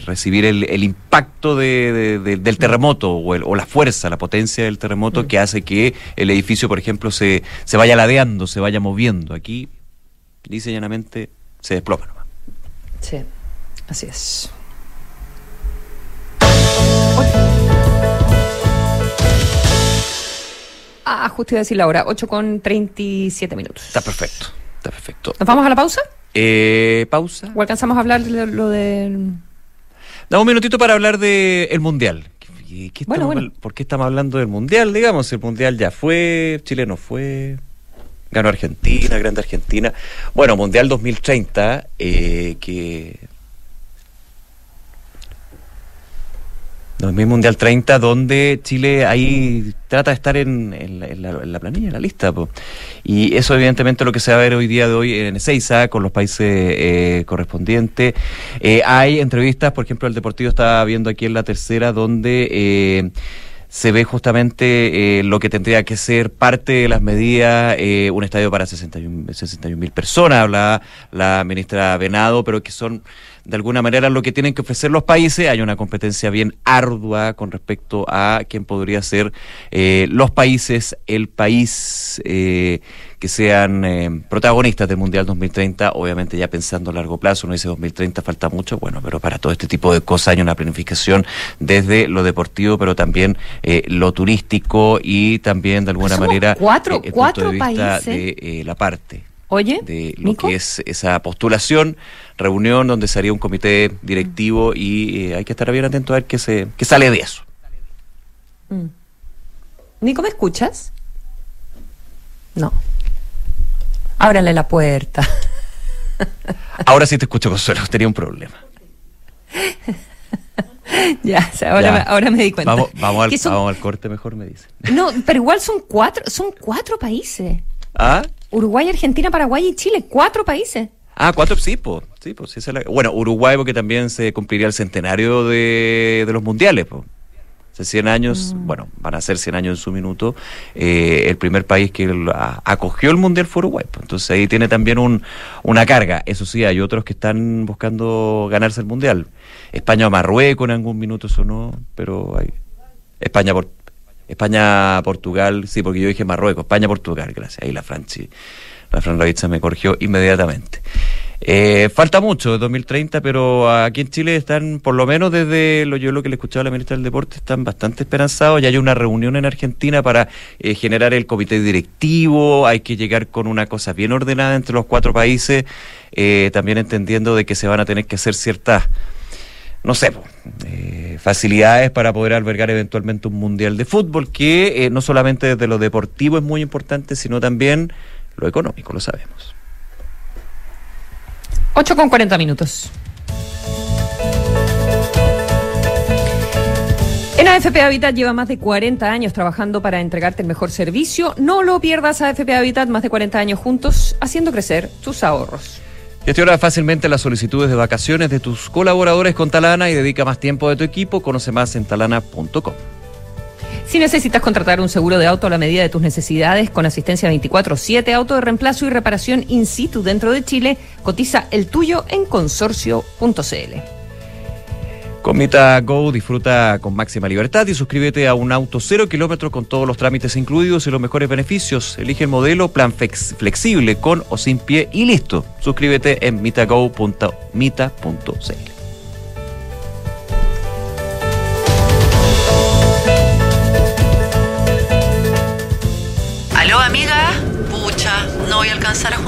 recibir el, el impacto de, del mm. terremoto o, o, la fuerza, la potencia del terremoto mm. que hace que el edificio, por ejemplo, se, se vaya ladeando, se vaya moviendo. Aquí, dice llanamente, se desploma nomás. Sí, así es. Ah, justo iba a decir la hora, 8 con 37 minutos. Está perfecto, está perfecto. ¿Nos vamos a la pausa? Eh, pausa. ¿O alcanzamos a hablar de lo del...? Dame un minutito para hablar del el Mundial. ¿Por qué estamos hablando del Mundial? Digamos, el Mundial ya fue, Chile no fue, ganó Argentina, grande Argentina. Bueno, Mundial 2030, eh, que... Mundial 30, donde Chile ahí trata de estar en, la, planilla, en la lista. Y eso evidentemente lo que se va a ver hoy día de hoy en Ezeiza, con los países eh, correspondientes. Eh, hay entrevistas, por ejemplo, el Deportivo está viendo aquí en la tercera, donde... Eh, se ve justamente eh, lo que tendría que ser parte de las medidas, eh, un estadio para 61 mil personas, habla la ministra Venado, pero que son de alguna manera lo que tienen que ofrecer los países. Hay una competencia bien ardua con respecto a quién podría ser eh, los países, el país eh, que sean eh, protagonistas del Mundial 2030, obviamente ya pensando a largo plazo, no dice 2030, falta mucho, bueno, pero para todo este tipo de cosas hay una planificación desde lo deportivo, pero también lo turístico y también de alguna manera cuatro, cuatro países. de la parte Oye, de lo que es esa postulación, reunión donde sería un comité directivo y eh, hay que estar bien atento a ver qué, se, qué sale de eso. Mm. Nico, ¿me escuchas? No. Ábrale la puerta. [LAUGHS] Ahora sí te escucho, Consuelo, tenía un problema. [LAUGHS] ya, ahora, ahora, me di cuenta. Vamos, vamos, al, vamos al corte mejor, me dice. No, pero igual son cuatro, son cuatro países. ¿Ah? Uruguay, Argentina, Paraguay y Chile, cuatro países. Ah, cuatro, sí, pues. Sí, sí, Bueno, Uruguay, porque también se cumpliría el centenario de, los mundiales, pues. Hace 100 años, mm. bueno, van a ser 100 años en su minuto, eh, el primer país que acogió el mundial fue Uruguay. Pues. Entonces ahí tiene también un, una carga. Eso sí, hay otros que están buscando ganarse el mundial. España o Marruecos en algún minuto eso no, pero hay. España por España, Portugal, sí, porque yo dije Marruecos, España, Portugal, gracias. Ahí la Franci, la Fran Ravizza me corrigió inmediatamente. Eh, falta mucho de 2030, pero aquí en Chile están, por lo menos desde lo yo lo que le escuchaba a la ministra del Deporte, están bastante esperanzados. Ya hay una reunión en Argentina para eh, generar el comité directivo. Hay que llegar con una cosa bien ordenada entre los cuatro países, eh, también entendiendo de que se van a tener que hacer ciertas no sé, facilidades para poder albergar eventualmente un mundial de fútbol que eh, no solamente desde lo deportivo es muy importante, sino también lo económico, lo sabemos. 8 con 40 minutos. En AFP Habitat lleva más de 40 años trabajando para entregarte el mejor servicio. No lo pierdas AFP Habitat, más de 40 años juntos, haciendo crecer tus ahorros. Gestiona fácilmente las solicitudes de vacaciones de tus colaboradores con Talana y dedica más tiempo de tu equipo. Conoce más en talana.com. Si necesitas contratar un seguro de auto a la medida de tus necesidades con asistencia 24/7, auto de reemplazo y reparación in situ dentro de Chile, cotiza el tuyo en consorcio.cl. Con Mita Go disfruta con máxima libertad y suscríbete a un auto cero kilómetros con todos los trámites incluidos y los mejores beneficios. Elige el modelo plan flexible con o sin pie y listo. Suscríbete en mitago.mita.cl. Aló, amiga. Pucha, no voy a alcanzar a.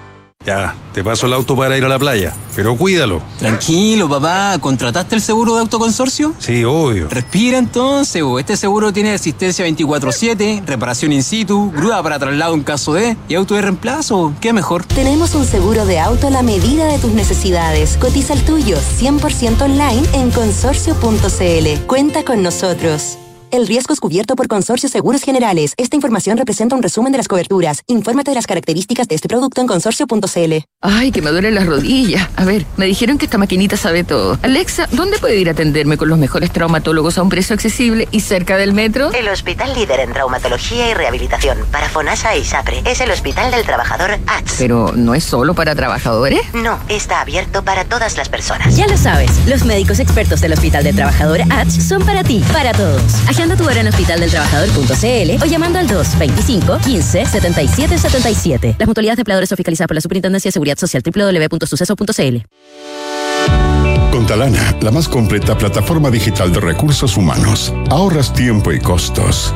Ya, te paso el auto para ir a la playa, pero cuídalo. Tranquilo, papá. ¿Contrataste el seguro de autoconsorcio? Sí, obvio. Respira entonces, bo. este seguro tiene asistencia 24-7, reparación in situ, grúa para traslado en caso de y auto de reemplazo. ¿Qué mejor? Tenemos un seguro de auto a la medida de tus necesidades. Cotiza el tuyo 100% online en consorcio.cl. Cuenta con nosotros. El riesgo es cubierto por Consorcio Seguros Generales. Esta información representa un resumen de las coberturas. Infórmate de las características de este producto en consorcio.cl. Ay, que me duele las rodillas. A ver, me dijeron que esta maquinita sabe todo. Alexa, ¿dónde puedo ir a atenderme con los mejores traumatólogos a un precio accesible y cerca del metro? El hospital líder en traumatología y rehabilitación para FONASA y SAPRE es el Hospital del Trabajador ATS. Pero, ¿no es solo para trabajadores? No, está abierto para todas las personas. Ya lo sabes, los médicos expertos del Hospital del Trabajador ATS son para ti, para todos. Agenda tu hora en hospitaldeltrabajador.cl o llamando al 225 15 77 77. Las mutualidades de empleadores son fiscalizadas por la Superintendencia de Seguridad Social www.suceso.cl. Con Talana, la más completa plataforma digital de recursos humanos, ahorras tiempo y costos.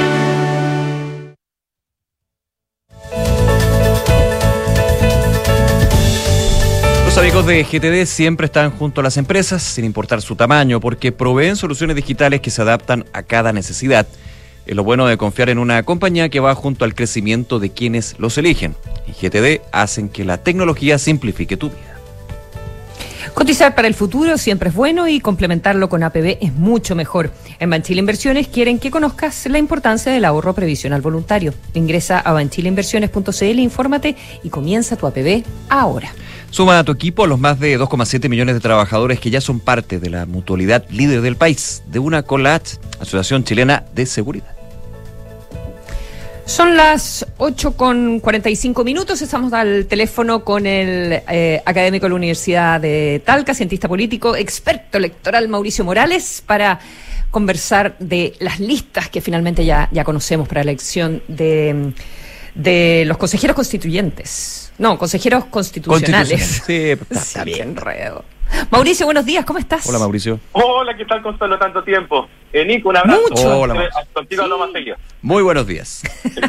amigos de GTD siempre están junto a las empresas, sin importar su tamaño, porque proveen soluciones digitales que se adaptan a cada necesidad. Es lo bueno de confiar en una compañía que va junto al crecimiento de quienes los eligen. En GTD hacen que la tecnología simplifique tu vida. Cotizar para el futuro siempre es bueno y complementarlo con APB es mucho mejor. En Banchile Inversiones quieren que conozcas la importancia del ahorro previsional voluntario. Ingresa a banchileinversiones.cl, infórmate y comienza tu APB ahora. Suma a tu equipo los más de 2,7 millones de trabajadores que ya son parte de la mutualidad líder del país, de una COLAT, Asociación Chilena de Seguridad. Son las 8 con 45 minutos. Estamos al teléfono con el eh, académico de la Universidad de Talca, cientista político, experto electoral Mauricio Morales, para conversar de las listas que finalmente ya, ya conocemos para la elección de, de los consejeros constituyentes. No, consejeros constitucionales. Sí, está bien. Mauricio, buenos días, ¿cómo estás? Hola, Mauricio. Hola, ¿qué tal, Consuelo? Tanto tiempo. Eh, Nico, un abrazo. Mucho. Hola, Max. Contigo hablo más seguido. Muy buenos días. [LAUGHS]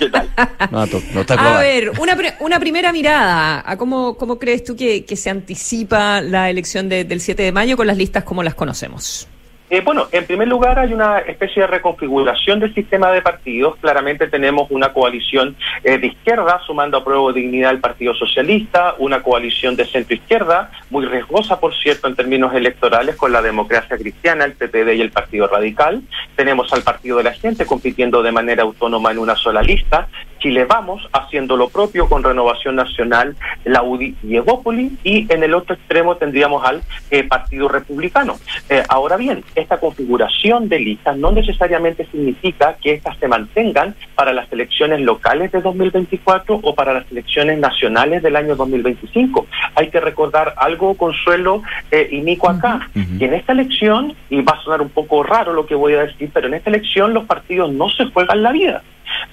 No, to- no está A ver, una, pre- una primera mirada a cómo, cómo crees tú que, que se anticipa la elección de- del 7 de mayo con las listas como las conocemos. Eh, bueno, en primer lugar hay una especie de reconfiguración del sistema de partidos. Claramente tenemos una coalición eh, de izquierda sumando a prueba de dignidad al Partido Socialista, una coalición de centro izquierda, muy riesgosa, por cierto, en términos electorales con la democracia cristiana, el PPD y el Partido Radical. Tenemos al Partido de la Gente compitiendo de manera autónoma en una sola lista. Chile Vamos haciendo lo propio con Renovación Nacional, la UDI y Evópoli, y en el otro extremo tendríamos al eh, Partido Republicano. Eh, ahora bien, esta configuración de listas no necesariamente significa que éstas se mantengan para las elecciones locales de 2024 o para las elecciones nacionales del año 2025. Hay que recordar algo, Consuelo eh, y Nico acá, que en esta elección, y va a sonar un poco raro lo que voy a decir, pero en esta elección los partidos no se juegan la vida.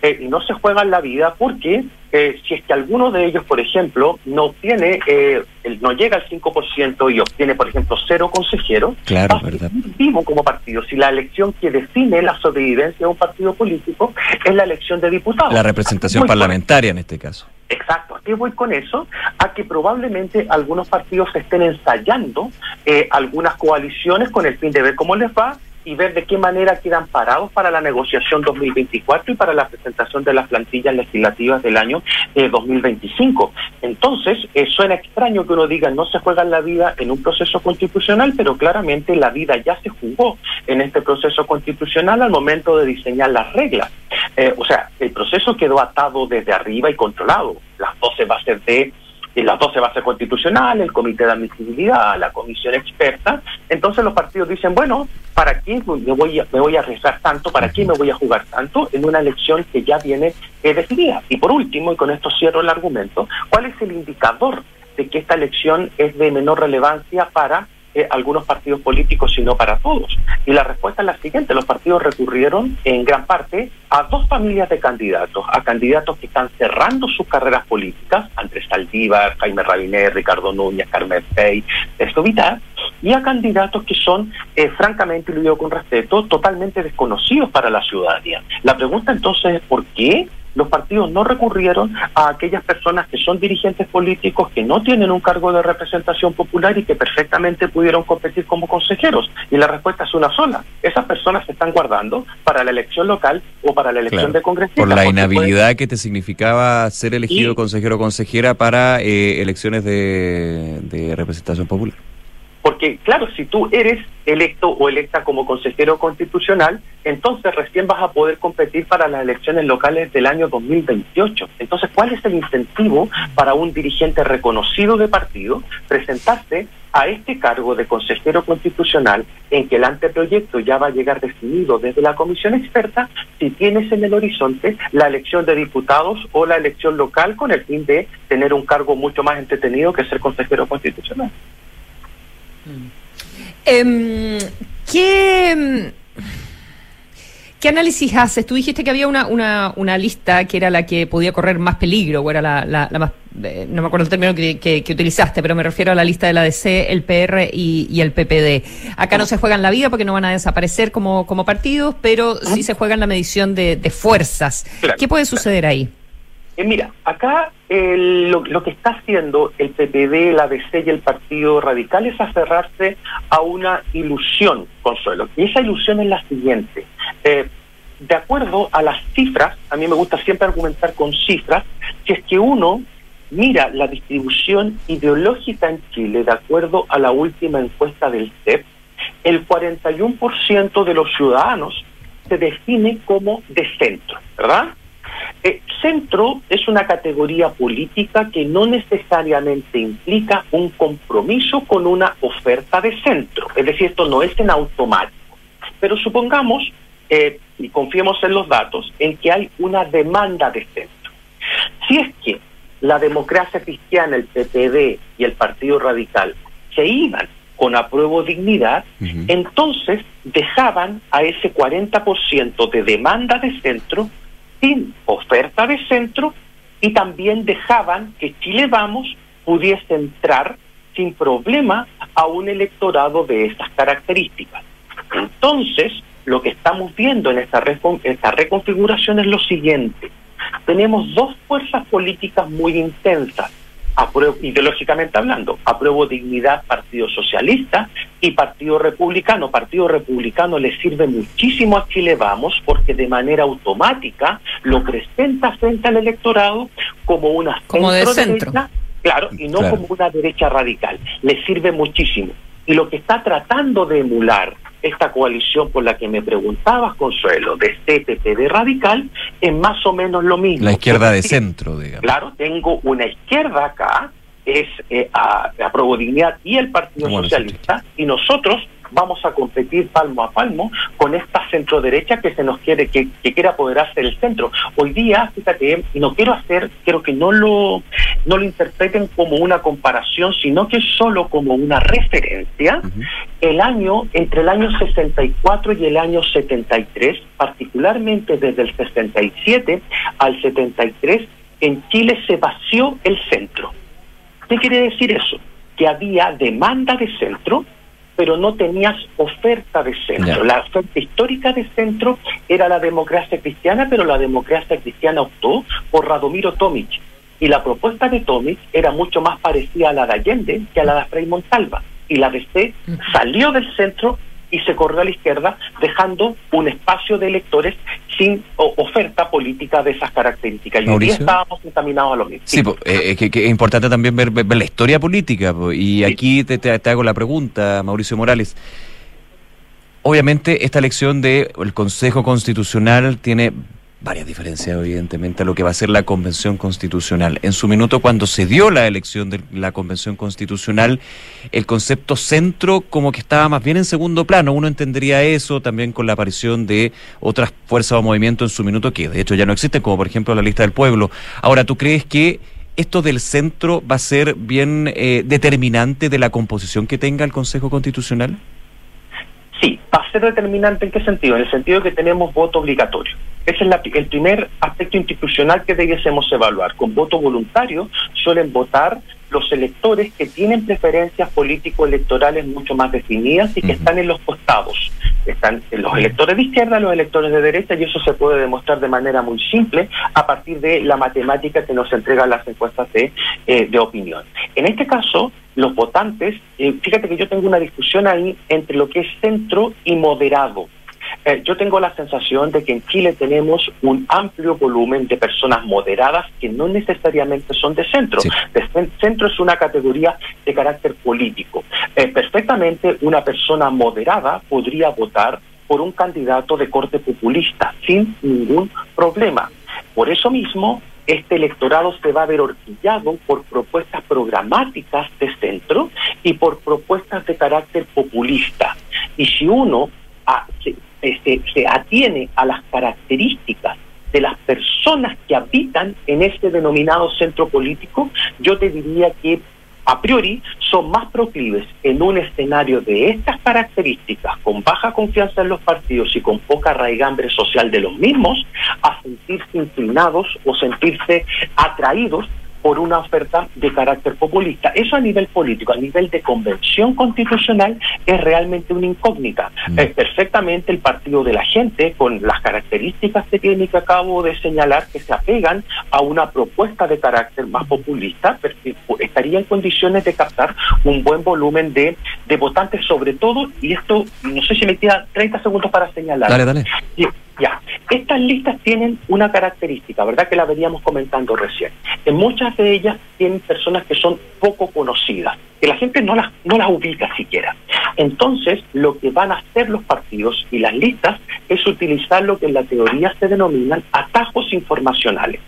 Eh, y no se juegan la vida porque eh, si es que alguno de ellos, por ejemplo, no obtiene, eh, el- no llega al 5% y obtiene, por ejemplo, cero consejeros, Claro, verdad. vivo como partido. Si la elección que define la sobrevivencia de un partido político es la elección de diputados. La representación parlamentaria en este caso. Exacto. ¿A qué voy con eso? A que probablemente algunos partidos estén ensayando eh, algunas coaliciones con el fin de ver cómo les va y ver de qué manera quedan parados para la negociación 2024 y para la presentación de las plantillas legislativas del año eh, 2025. Entonces, eh, suena extraño que uno diga no se juega la vida en un proceso constitucional, pero claramente la vida ya se jugó en este proceso constitucional al momento de diseñar las reglas. Eh, o sea, el proceso quedó atado desde arriba y controlado. Las 12 bases de eh, las 12 bases constitucionales, el comité de admisibilidad, la comisión experta. Entonces los partidos dicen, bueno, ¿para qué me voy a, me voy a arriesgar tanto? ¿Para qué me voy a jugar tanto en una elección que ya viene eh, definida? Y por último, y con esto cierro el argumento, ¿cuál es el indicador de que esta elección es de menor relevancia para eh, algunos partidos políticos y no para todos? Y la respuesta es la siguiente, los partidos recurrieron en gran parte a dos familias de candidatos, a candidatos que están cerrando sus carreras políticas, Andrés Saldívar, Jaime Rabinet, Ricardo Núñez, Carmen Pey, esto vital, y a candidatos que son, eh, francamente, y lo digo con respeto, totalmente desconocidos para la ciudadanía. La pregunta entonces es ¿por qué? Los partidos no recurrieron a aquellas personas que son dirigentes políticos que no tienen un cargo de representación popular y que perfectamente pudieron competir como consejeros. Y la respuesta es una sola. Esas personas se están guardando para la elección local o para la elección Claro. de congresistas. Por la inhabilidad que te significaba ser elegido Y- consejero o consejera para eh, elecciones de, de representación popular. Porque, claro, si tú eres electo o electa como consejero constitucional, entonces recién vas a poder competir para las elecciones locales del año 2028. Entonces, ¿cuál es el incentivo para un dirigente reconocido de partido presentarse a este cargo de consejero constitucional en que el anteproyecto ya va a llegar definido desde la comisión experta si tienes en el horizonte la elección de diputados o la elección local con el fin de tener un cargo mucho más entretenido que ser consejero constitucional? Em, ¿qué, ¿Qué análisis haces? Tú dijiste que había una, una, una lista que era la que podía correr más peligro, o era la, la, la más, eh, no me acuerdo el término que, que- que utilizaste, pero me refiero a la lista de la DC, el PR y, y el PPD. Acá no se juegan la vida porque no van a desaparecer como, como partidos, pero sí se juegan la medición de, de fuerzas. Claro, ¿Qué puede suceder ahí? Eh, mira, acá lo, que está haciendo el PPD, la DC y el Partido Radical es aferrarse a una ilusión, Consuelo. Y esa ilusión es la siguiente. Eh, de acuerdo a las cifras, a mí me gusta siempre argumentar con cifras, si es que uno mira la distribución ideológica en Chile de acuerdo a la última encuesta del CEP, el 41% de los ciudadanos se define como de centro, ¿verdad? Eh, centro es una categoría política que no necesariamente implica un compromiso con una oferta de centro. Es decir, esto no es en automático. Pero supongamos, eh, y confiemos en los datos, en que hay una demanda de centro. Si es que la democracia cristiana, el PPD y el Partido Radical se iban con apruebo dignidad, entonces dejaban a ese 40% de demanda de centro sin oferta de centro y también dejaban que Chile Vamos pudiese entrar sin problema a un electorado de esas características. Entonces, lo que estamos viendo en esta, recon- esta reconfiguración es lo siguiente. Tenemos dos fuerzas políticas muy intensas, apruebo- ideológicamente hablando. Apruebo Dignidad, Partido Socialista y Partido Republicano. Partido Republicano le sirve muchísimo a Chile Vamos porque de manera automática lo presenta frente al electorado como una Como de centro. Claro, y no Claro. como una derecha radical. Le sirve muchísimo. Y lo que está tratando de emular esta coalición por la que me preguntabas, Consuelo, de CPPD radical, es más o menos lo mismo. La izquierda de centro, digamos. Claro, tengo una izquierda acá, es eh, a, a Probo Dignidad y el Partido Bueno, Socialista, y nosotros vamos a competir palmo a palmo con esta centro derecha que se nos quiere, que, que quiere apoderarse del centro. Hoy día, fíjate, y no quiero hacer, quiero que no lo, no lo interpreten como una comparación, sino que solo como una referencia, el año, entre el año 64 y el año 73, particularmente desde el 67 al 73, en Chile se vació el centro. ¿Qué quiere decir eso? Que había demanda de centro, pero no tenías oferta de centro. La oferta histórica de centro era la democracia cristiana, pero la democracia cristiana optó por Radomiro Tomic. Y la propuesta de Tomic era mucho más parecida a la de Allende que a la de Frei Montalva. Y la DC salió del centro y se corrió a la izquierda, dejando un espacio de electores sin oferta política de esas características. Y hoy día estábamos encaminados a lo mismo. Sí, eh, que, que es importante también ver, ver- la historia política. po, y aquí te, te- te hago la pregunta, Mauricio Morales. Obviamente, esta elección del Consejo Constitucional tiene varias diferencias, evidentemente, a lo que va a ser la Convención Constitucional. En su minuto, cuando se dio la elección de la Convención Constitucional, el concepto centro como que estaba más bien en segundo plano. Uno entendería eso también con la aparición de otras fuerzas o movimientos en su minuto que de hecho ya no existen, como por ejemplo la lista del pueblo. Ahora, ¿tú crees que esto del centro va a ser bien eh, determinante de la composición que tenga el Consejo Constitucional? Sí, va a ser determinante en qué sentido? En el sentido de que tenemos voto obligatorio. Ese es la- el primer aspecto institucional que debiésemos evaluar. Con voto voluntario suelen votar los electores que tienen preferencias político-electorales mucho más definidas y que están en los costados. Están en los electores de izquierda, los electores de derecha, y eso se puede demostrar de manera muy simple a partir de la matemática que nos entregan las encuestas de, eh, de opinión. En este caso, los votantes, eh, fíjate que yo tengo una discusión ahí entre lo que es centro y moderado. Eh, yo tengo la sensación de que en Chile tenemos un amplio volumen de personas moderadas que no necesariamente son de centro. De cen- centro es una categoría de carácter político. Eh, perfectamente una persona moderada podría votar por un candidato de corte populista sin ningún problema. Por eso mismo, este electorado se va a ver horquillado por propuestas programáticas de centro y por propuestas de carácter populista. Y si uno a- se, este, se atiene a las características de las personas que habitan en este denominado centro político, yo te diría que a priori son más proclives en un escenario de estas características, con baja confianza en los partidos y con poca raigambre social de los mismos, a sentirse inclinados o sentirse atraídos por una oferta de carácter populista. Eso a nivel político, a nivel de convención constitucional, es realmente una incógnita. Es perfectamente el partido de la gente, con las características que tiene que acabo de señalar, que se apegan a una propuesta de carácter más populista, que estaría en condiciones de captar un buen volumen de, de votantes, sobre todo, y esto, no sé si me queda 30 segundos para señalar. Dale, dale. Y- Ya, estas listas tienen una característica, ¿verdad? Que la veníamos comentando recién. En muchas de ellas tienen personas que son poco conocidas, que la gente no las, no las ubica siquiera. Entonces, lo que van a hacer los partidos y las listas es utilizar lo que en la teoría se denominan atajos informacionales.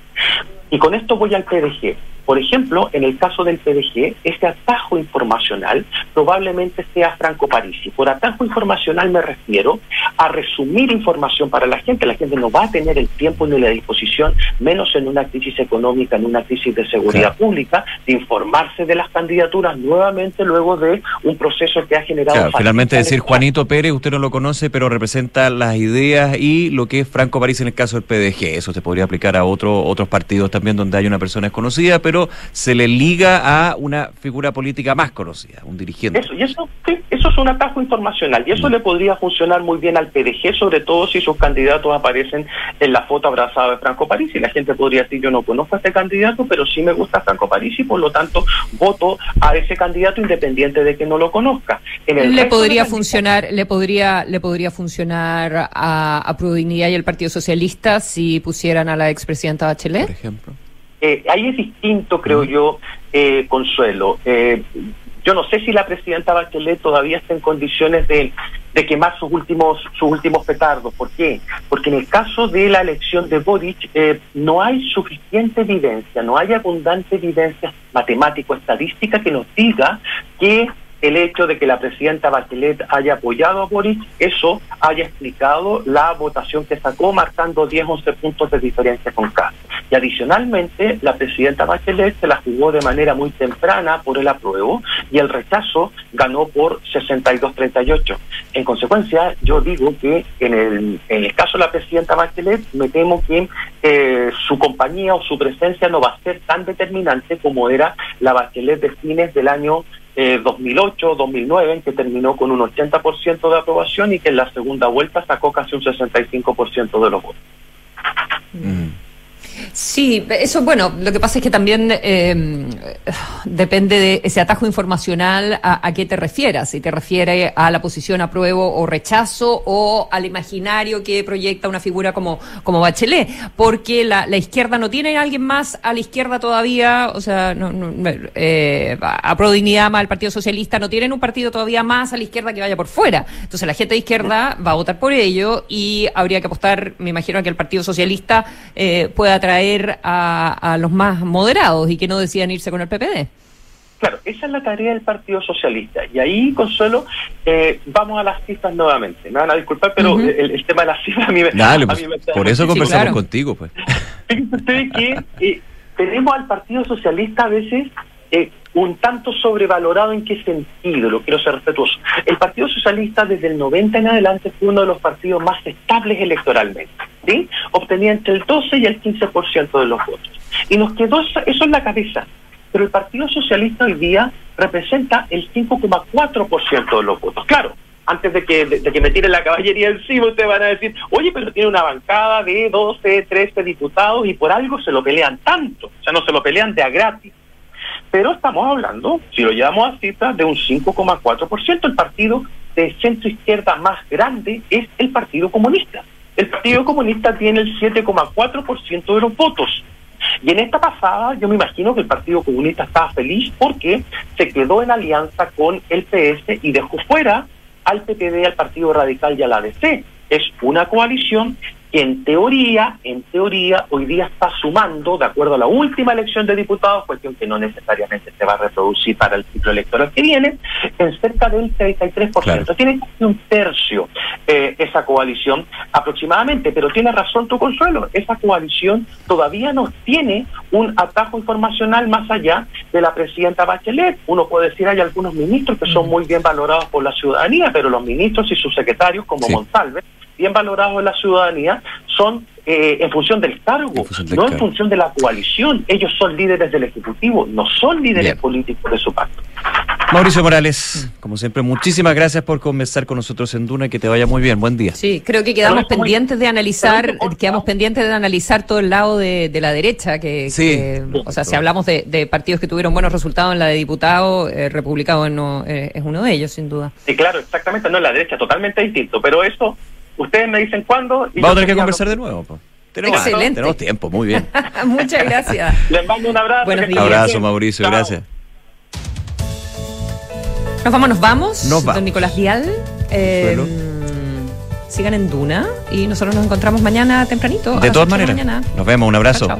Y con esto voy al PDG. Por ejemplo, en el caso del PDG, ese atajo informacional probablemente sea Franco Parisi. Por atajo informacional me refiero a resumir información para la gente. La gente no va a tener el tiempo ni la disposición, menos en una crisis económica, en una crisis de seguridad pública, de informarse de las candidaturas nuevamente luego de un proceso que ha generado... Claro, finalmente decir Juanito Pérez, usted no lo conoce, pero representa las ideas y lo que es Franco París en el caso del PDG. Eso se podría aplicar a otro, otros partidos también donde hay una persona desconocida, pero pero se le liga a una figura política más conocida, un dirigente. Eso, y eso, sí, eso es un atajo informacional y eso Mm. le podría funcionar muy bien al PDG, sobre todo si sus candidatos aparecen en la foto abrazada de Franco París y la gente podría decir yo no conozco a este candidato, pero sí me gusta Franco París y por lo tanto voto a ese candidato independiente de que no lo conozca. En el Le podría funcionar, le podría, le podría funcionar a, a Prodignidad y al Partido Socialista si pusieran a la expresidenta Bachelet. ejemplo. Eh, ahí es distinto, creo yo, eh, Consuelo. Eh, yo no sé si la presidenta Bachelet todavía está en condiciones de, de quemar sus últimos sus últimos petardos. ¿Por qué? Porque en el caso de la elección de Boric eh, no hay suficiente evidencia, no hay abundante evidencia matemático-estadística que nos diga que el hecho de que la presidenta Bachelet haya apoyado a Boric, eso haya explicado la votación que sacó, marcando 10, 11 puntos de diferencia con K. Y adicionalmente, la presidenta Bachelet se la jugó de manera muy temprana por el apruebo y el rechazo ganó por 62-38. En consecuencia, yo digo que en el, en el caso de la presidenta Bachelet, me temo que eh, su compañía o su presencia no va a ser tan determinante como era la Bachelet de fines del año eh, 2008-2009, en que terminó con un 80% de aprobación y que en la segunda vuelta sacó casi un 65% de los votos. Sí, eso bueno, lo que pasa es que también eh, depende de ese atajo informacional a, qué te refieras, si te refiere a la posición apruebo o rechazo o al imaginario que proyecta una figura como, como Bachelet, porque la, izquierda no tiene a alguien más a la izquierda todavía, o sea, no, no, eh, a más el Partido Socialista no tienen un partido todavía más a la izquierda que vaya por fuera. Entonces la gente de izquierda va a votar por ello y habría que apostar, me imagino, a que el Partido Socialista eh, pueda traer a, a los más moderados y que no decidan irse con el PPD. Claro, esa es la tarea del Partido Socialista. Y ahí, Consuelo, eh, vamos a las cifras nuevamente. Me van a disculpar, pero el, el tema de las cifras a mí me, Dale, a pues, mí me por eso conversamos contigo, pues. Fíjense ustedes que eh, tenemos al Partido Socialista a veces eh, un tanto sobrevalorado en qué sentido, lo quiero ser respetuoso. El Partido Socialista desde el 90 en adelante fue uno de los partidos más estables electoralmente, ¿sí? Obtenía entre el 12 y el 15% de los votos. Y nos quedó eso en la cabeza. Pero el Partido Socialista hoy día representa el 5,4% de los votos. Claro, antes de que, de que me tiren la caballería encima, ustedes van a decir, oye, pero tiene una bancada de 12, 13 diputados y por algo se lo pelean tanto. O sea, no se lo pelean de a gratis. Pero estamos hablando, si lo llevamos a cifras, de un 5,4%. El partido de centro izquierda más grande es el Partido Comunista. El Partido Comunista tiene el 7,4% de los votos. Y en esta pasada yo me imagino que el Partido Comunista estaba feliz porque se quedó en alianza con el PS y dejó fuera al PPD, al Partido Radical y a la ADC. Es una coalición que en teoría, en teoría, hoy día está sumando, de acuerdo a la última elección de diputados, cuestión que no necesariamente se va a reproducir para el ciclo electoral que viene, en cerca del 33%. Tiene casi un tercio eh, esa coalición aproximadamente, pero tiene razón tu consuelo, esa coalición todavía no tiene un atajo informacional más allá de la presidenta Bachelet. Uno puede decir hay algunos ministros que son muy bien valorados por la ciudadanía, pero los ministros y sus secretarios, como Sí. Monsalve, bien valorados en la ciudadanía, son eh, en función del cargo, del no en función de la coalición. Ellos son líderes del Ejecutivo, no son líderes políticos de su pacto. Mauricio Morales, como siempre, muchísimas gracias por conversar con nosotros en Duna y que te vaya muy bien. Buen día. Sí, creo que quedamos pendientes de analizar, quedamos pendientes de analizar todo el lado de, de la derecha, que, Sí. que, o sea, si hablamos de, de partidos que tuvieron buenos resultados en la de diputado, eh, republicano eh, es uno de ellos, sin duda. Sí, claro, exactamente, no es la derecha, totalmente distinto, pero eso, ustedes me dicen cuándo. y Vamos a tener que conversar de nuevo. po. Tenemos, Excelente. tenemos tiempo, muy bien. [LAUGHS] Muchas gracias. Les mando un abrazo. Buenos días. Abrazo. Mauricio, Chao. gracias. Nos vamos, nos vamos. Nos vamos. Don Nicolás Vial. eh, sigan en Duna y nosotros nos encontramos mañana tempranito. De todas maneras, mañana. nos vemos, un abrazo. Chao.